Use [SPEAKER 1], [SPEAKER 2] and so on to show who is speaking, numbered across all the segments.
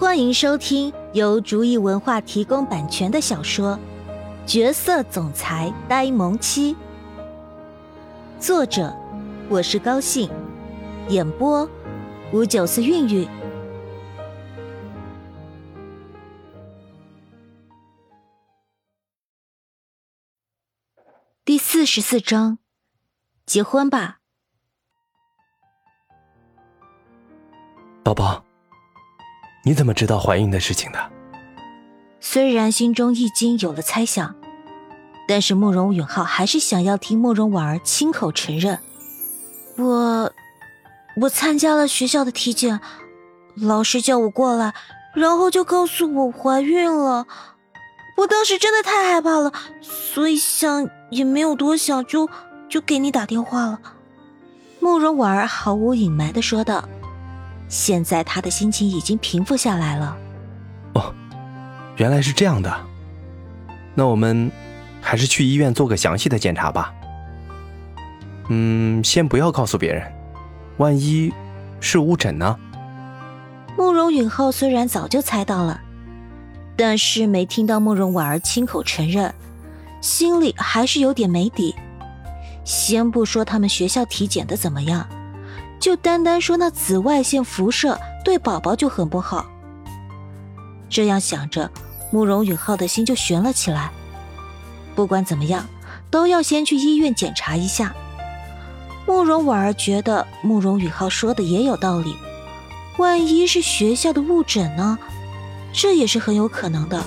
[SPEAKER 1] 欢迎收听由竹意文化提供版权的小说《角色总裁呆萌妻》，作者我是高兴，演播五九四韵韵。第四十四章，结婚吧，
[SPEAKER 2] 宝宝。你怎么知道怀孕的事情的？
[SPEAKER 1] 虽然心中已经有了猜想，但是慕容允浩还是想要听慕容婉儿亲口承认。我，我参加了学校的体检，老师叫我过来，然后就告诉我怀孕了。我当时真的太害怕了，所以想也没有多想，就就给你打电话了。慕容婉儿毫无隐瞒的说道。现在他的心情已经平复下来了。
[SPEAKER 2] 哦，原来是这样的。那我们还是去医院做个详细的检查吧。嗯，先不要告诉别人，万一是误诊呢？
[SPEAKER 1] 慕容允浩虽然早就猜到了，但是没听到慕容婉儿亲口承认，心里还是有点没底。先不说他们学校体检的怎么样。就单单说那紫外线辐射对宝宝就很不好。这样想着，慕容允浩的心就悬了起来。不管怎么样，都要先去医院检查一下。慕容婉儿觉得慕容允浩说的也有道理，万一是学校的误诊呢？这也是很有可能的。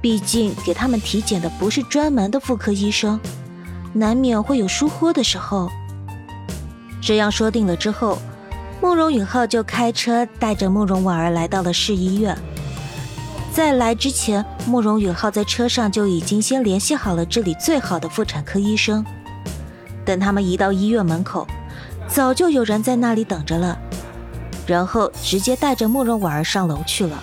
[SPEAKER 1] 毕竟给他们体检的不是专门的妇科医生，难免会有疏忽的时候。这样说定了之后，慕容允浩就开车带着慕容婉儿来到了市医院。在来之前，慕容允浩在车上就已经先联系好了这里最好的妇产科医生。等他们一到医院门口，早就有人在那里等着了，然后直接带着慕容婉儿上楼去了。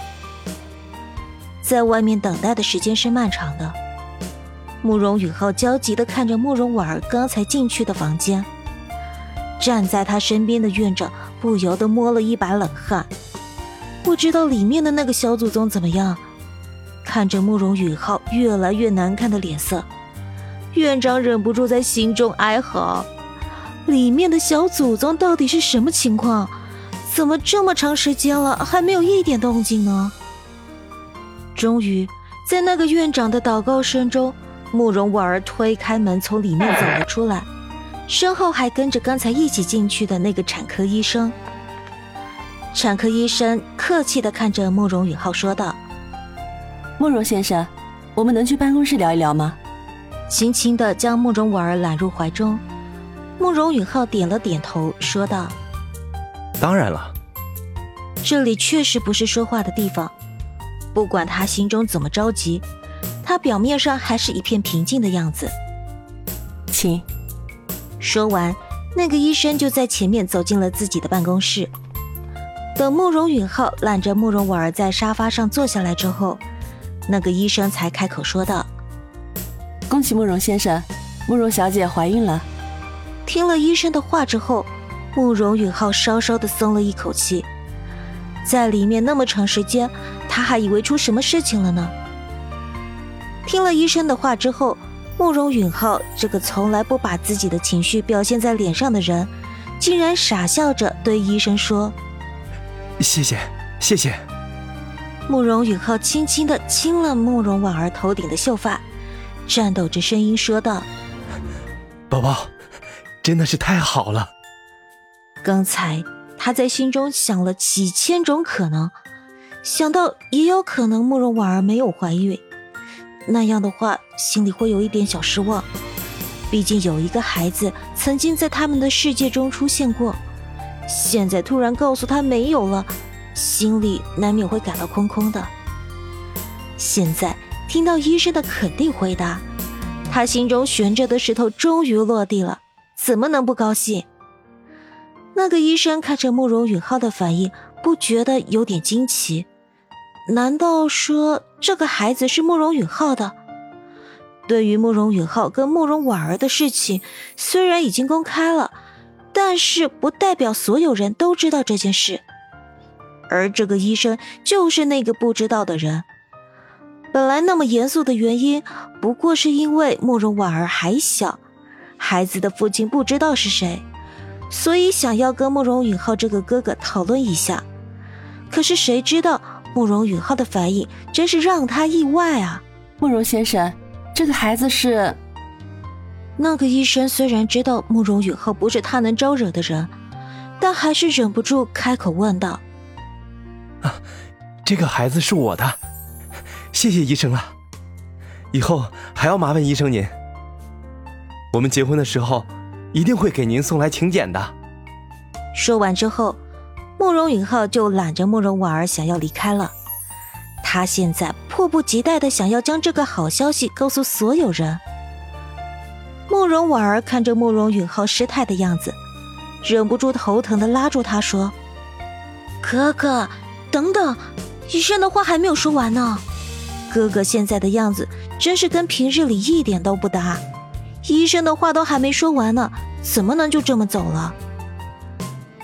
[SPEAKER 1] 在外面等待的时间是漫长的，慕容允浩焦急地看着慕容婉儿刚才进去的房间。站在他身边的院长不由得摸了一把冷汗，不知道里面的那个小祖宗怎么样。看着慕容允浩越来越难看的脸色，院长忍不住在心中哀嚎：里面的小祖宗到底是什么情况？怎么这么长时间了还没有一点动静呢？终于，在那个院长的祷告声中，慕容婉儿推开门从里面走了出来。身后还跟着刚才一起进去的那个产科医生。产科医生客气的看着慕容允浩说道：“
[SPEAKER 3] 慕容先生，我们能去办公室聊一聊吗？”
[SPEAKER 1] 轻轻的将慕容婉儿揽入怀中。慕容允浩点了点头，说道：“
[SPEAKER 2] 当然了。”
[SPEAKER 1] 这里确实不是说话的地方。不管他心中怎么着急，他表面上还是一片平静的样子。
[SPEAKER 3] 请。
[SPEAKER 1] 说完，那个医生就在前面走进了自己的办公室。等慕容允浩揽着慕容婉儿在沙发上坐下来之后，那个医生才开口说道：“
[SPEAKER 3] 恭喜慕容先生，慕容小姐怀孕了。”
[SPEAKER 1] 听了医生的话之后，慕容允浩稍稍的松了一口气。在里面那么长时间，他还以为出什么事情了呢。听了医生的话之后。慕容允浩这个从来不把自己的情绪表现在脸上的人，竟然傻笑着对医生说：“
[SPEAKER 2] 谢谢，谢谢。”
[SPEAKER 1] 慕容允浩轻轻的亲了慕容婉儿头顶的秀发，颤抖着声音说道：“
[SPEAKER 2] 宝宝，真的是太好了。”
[SPEAKER 1] 刚才他在心中想了几千种可能，想到也有可能慕容婉儿没有怀孕。那样的话，心里会有一点小失望。毕竟有一个孩子曾经在他们的世界中出现过，现在突然告诉他没有了，心里难免会感到空空的。现在听到医生的肯定回答，他心中悬着的石头终于落地了，怎么能不高兴？那个医生看着慕容允浩的反应，不觉得有点惊奇？难道说？这个孩子是慕容允浩的。对于慕容允浩跟慕容婉儿的事情，虽然已经公开了，但是不代表所有人都知道这件事。而这个医生就是那个不知道的人。本来那么严肃的原因，不过是因为慕容婉儿还小，孩子的父亲不知道是谁，所以想要跟慕容允浩这个哥哥讨论一下。可是谁知道慕容允浩的反应真是让他意外啊！
[SPEAKER 3] 慕容先生，这个孩子是……
[SPEAKER 1] 那个医生虽然知道慕容允浩不是他能招惹的人，但还是忍不住开口问道：“
[SPEAKER 2] 啊，这个孩子是我的。”谢谢医生了，以后还要麻烦医生您。我们结婚的时候一定会给您送来请柬的。
[SPEAKER 1] 说完之后，慕容允浩就揽着慕容婉儿想要离开了。他现在迫不及待的想要将这个好消息告诉所有人。慕容婉儿看着慕容允浩失态的样子，忍不住头疼的拉住他说：“哥哥，等等，医生的话还没有说完呢。”哥哥现在的样子真是跟平日里一点都不搭，医生的话都还没说完呢，怎么能就这么走了？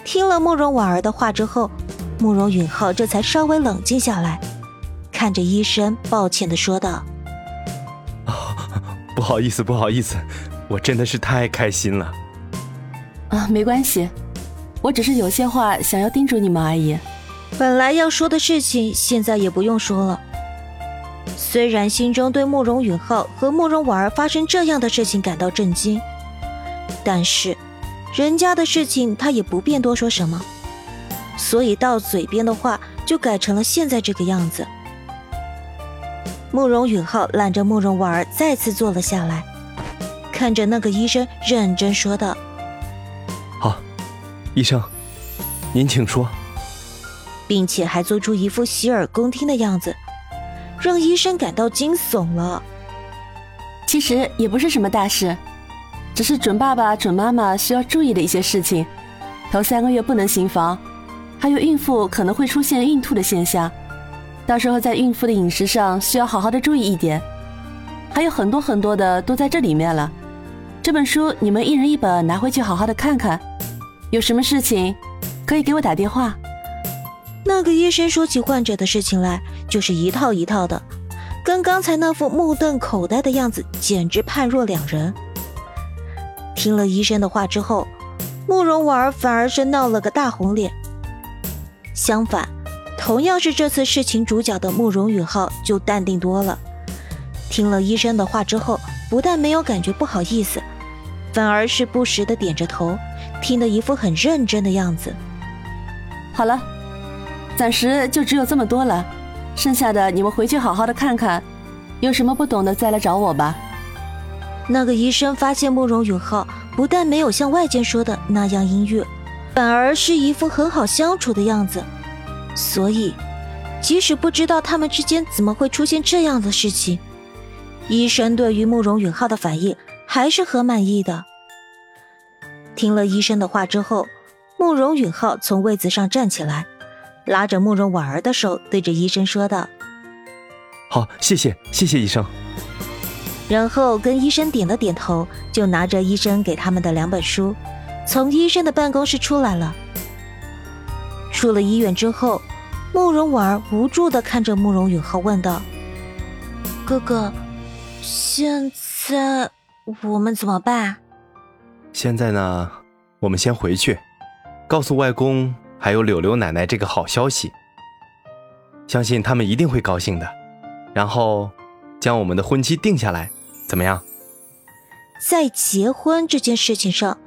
[SPEAKER 1] 听了慕容婉儿的话之后，慕容允浩这才稍微冷静下来，看着医生，抱歉的说道：“
[SPEAKER 2] 不好意思，不好意思，我真的是太开心了。”
[SPEAKER 3] 啊，没关系，我只是有些话想要叮嘱你们而已。
[SPEAKER 1] 本来要说的事情，现在也不用说了。虽然心中对慕容允浩和慕容婉儿发生这样的事情感到震惊，但是人家的事情他也不便多说什么，所以到嘴边的话就改成了现在这个样子。慕容允浩揽着慕容婉儿再次坐了下来，看着那个医生认真说道：“
[SPEAKER 2] 好，医生，您请说。”
[SPEAKER 1] 并且还做出一副洗耳恭听的样子。让医生感到惊悚了。
[SPEAKER 3] 其实也不是什么大事，只是准爸爸、准妈妈需要注意的一些事情。头三个月不能行房，还有孕妇可能会出现孕吐的现象，到时候在孕妇的饮食上需要好好的注意一点。还有很多很多的都在这里面了。这本书你们一人一本，拿回去好好的看看。有什么事情可以给我打电话。
[SPEAKER 1] 那个医生说起患者的事情来。就是一套一套的，跟刚才那副目瞪口呆的样子简直判若两人。听了医生的话之后，慕容婉儿反而是闹了个大红脸。相反，同样是这次事情主角的慕容允浩就淡定多了。听了医生的话之后，不但没有感觉不好意思，反而是不时的点着头，听得一副很认真的样子。
[SPEAKER 3] 好了，暂时就只有这么多了。剩下的你们回去好好的看看，有什么不懂的再来找我吧。
[SPEAKER 1] 那个医生发现慕容允浩不但没有像外间说的那样阴郁，反而是一副很好相处的样子，所以即使不知道他们之间怎么会出现这样的事情，医生对于慕容允浩的反应还是很满意的。听了医生的话之后，慕容允浩从位子上站起来。拉着慕容婉儿的手，对着医生说道：“
[SPEAKER 2] 好，谢谢，谢谢医生。”
[SPEAKER 1] 然后跟医生点了点头，就拿着医生给他们的两本书，从医生的办公室出来了。出了医院之后，慕容婉儿无助的看着慕容允浩，问道：“哥哥，现在我们怎么办？”
[SPEAKER 2] 现在呢，我们先回去，告诉外公。还有柳柳奶奶这个好消息，相信他们一定会高兴的。然后，将我们的婚期定下来，怎么样？
[SPEAKER 1] 在结婚这件事情上，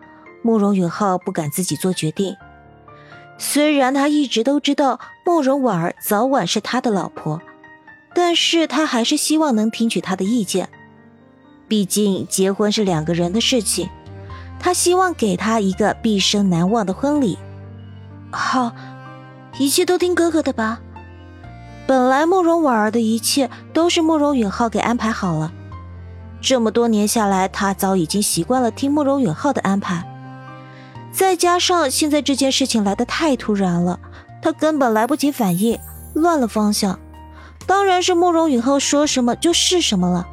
[SPEAKER 1] 慕容允浩不敢自己做决定。虽然他一直都知道慕容婉儿早晚是他的老婆，但是他还是希望能听取他的意见。毕竟结婚是两个人的事情，他希望给他一个毕生难忘的婚礼。好，一切都听哥哥的吧。本来慕容婉儿的一切都是慕容允浩给安排好了，这么多年下来，他早已经习惯了听慕容允浩的安排。再加上现在这件事情来的太突然了，他根本来不及反应，乱了方向。当然是慕容允浩说什么就是什么了。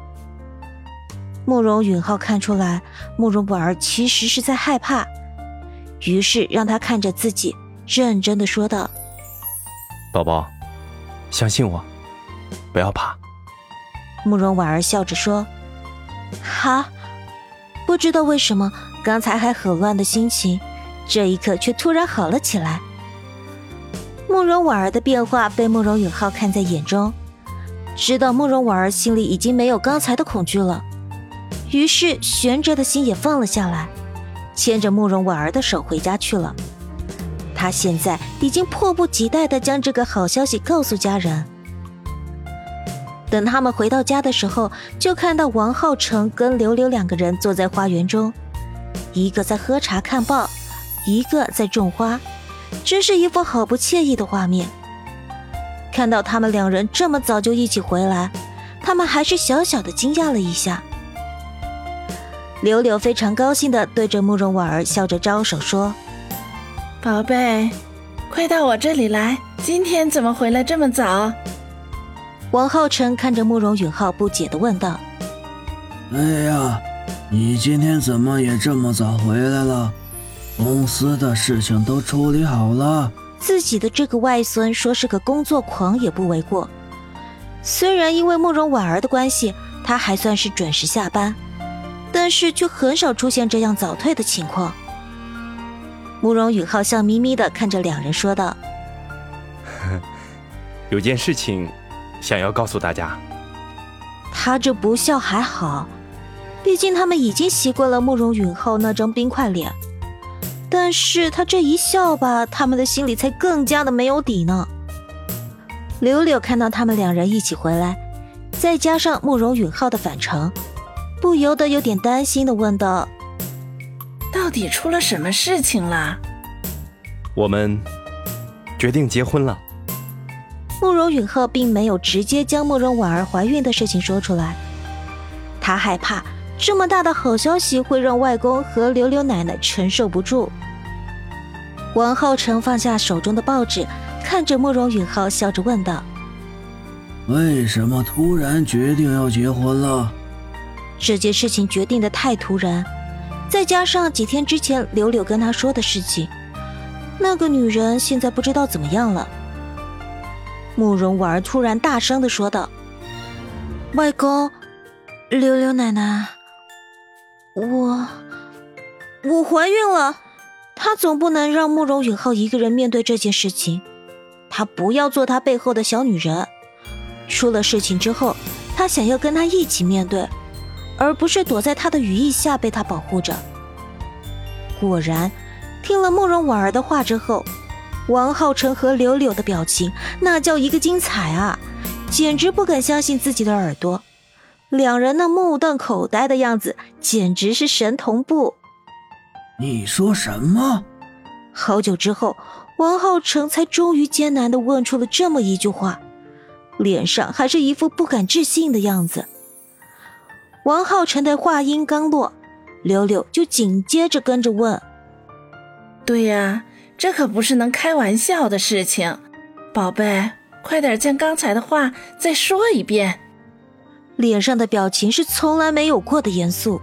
[SPEAKER 1] 慕容允浩看出来慕容婉儿其实是在害怕，于是让他看着自己。认真的说道：“
[SPEAKER 2] 宝宝，相信我，不要怕。
[SPEAKER 1] 慕容婉儿笑着说：“哈。”不知道为什么，刚才还很乱的心情，这一刻却突然好了起来。慕容婉儿的变化被慕容允浩看在眼中，知道慕容婉儿心里已经没有刚才的恐惧了，于是悬着的心也放了下来，牵着慕容婉儿的手回家去了。他现在已经迫不及待地将这个好消息告诉家人。等他们回到家的时候，就看到王浩成跟柳柳两个人坐在花园中，一个在喝茶看报，一个在种花，真是一副好不惬意的画面。看到他们两人这么早就一起回来，他们还是小小的惊讶了一下。柳柳非常高兴的对着慕容婉儿笑着招手说：“
[SPEAKER 4] 宝贝，快到我这里来，今天怎么回来这么早？”
[SPEAKER 1] 王浩辰看着慕容允浩，不解的问道：“
[SPEAKER 5] 哎呀，你今天怎么也这么早回来了？公司的事情都处理好了？”
[SPEAKER 1] 自己的这个外孙说是个工作狂也不为过。虽然因为慕容婉儿的关系，他还算是准时下班，但是却很少出现这样早退的情况。慕容允浩笑眯眯的看着两人说道：“
[SPEAKER 2] 有件事情。”想要告诉大家，
[SPEAKER 1] 他这不笑还好，毕竟他们已经习惯了慕容允浩那张冰块脸。但是他这一笑吧，他们的心里才更加的没有底呢。柳柳看到他们两人一起回来，再加上慕容允浩的返程，不由得有点担心的问道：“
[SPEAKER 4] 到底出了什么事情了？”
[SPEAKER 2] 我们决定结婚了。
[SPEAKER 1] 慕容允浩并没有直接将慕容婉儿怀孕的事情说出来，他害怕这么大的好消息会让外公和柳柳奶奶承受不住。王浩成放下手中的报纸，看着慕容允浩，笑着问道：“
[SPEAKER 5] 为什么突然决定要结婚了？”
[SPEAKER 1] 这件事情决定的太突然，再加上几天之前柳柳跟他说的事情，那个女人现在不知道怎么样了。慕容婉儿突然大声的说道：“外公，柳柳奶奶，我我怀孕了。他总不能让慕容允浩一个人面对这件事情，他不要做他背后的小女人。出了事情之后，他想要跟他一起面对，而不是躲在他的羽翼下被他保护着。果然，听了慕容婉儿的话之后。”王浩辰和柳柳的表情，那叫一个精彩啊！简直不敢相信自己的耳朵，两人那目瞪口呆的样子，简直是神同步。
[SPEAKER 5] 你说什么？
[SPEAKER 1] 好久之后，王浩成才终于艰难的问出了这么一句话，脸上还是一副不敢置信的样子。王浩成的话音刚落，柳柳就紧接着跟着问：“
[SPEAKER 4] 对呀。”这可不是能开玩笑的事情，宝贝，快点将刚才的话再说一遍。
[SPEAKER 1] 脸上的表情是从来没有过的严肃。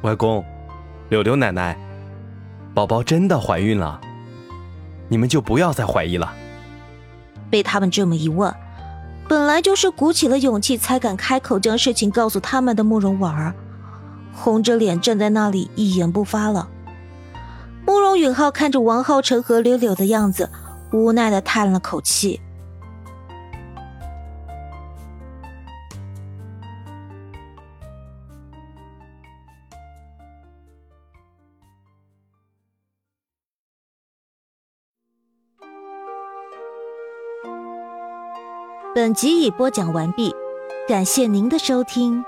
[SPEAKER 2] 外公，柳柳奶奶，宝宝真的怀孕了，你们就不要再怀疑了。
[SPEAKER 1] 被他们这么一问，本来就是鼓起了勇气才敢开口将事情告诉他们的慕容婉儿，红着脸站在那里一言不发了。慕容允浩看着王浩成和柳柳的样子，无奈的叹了口气。本集已播讲完毕，感谢您的收听。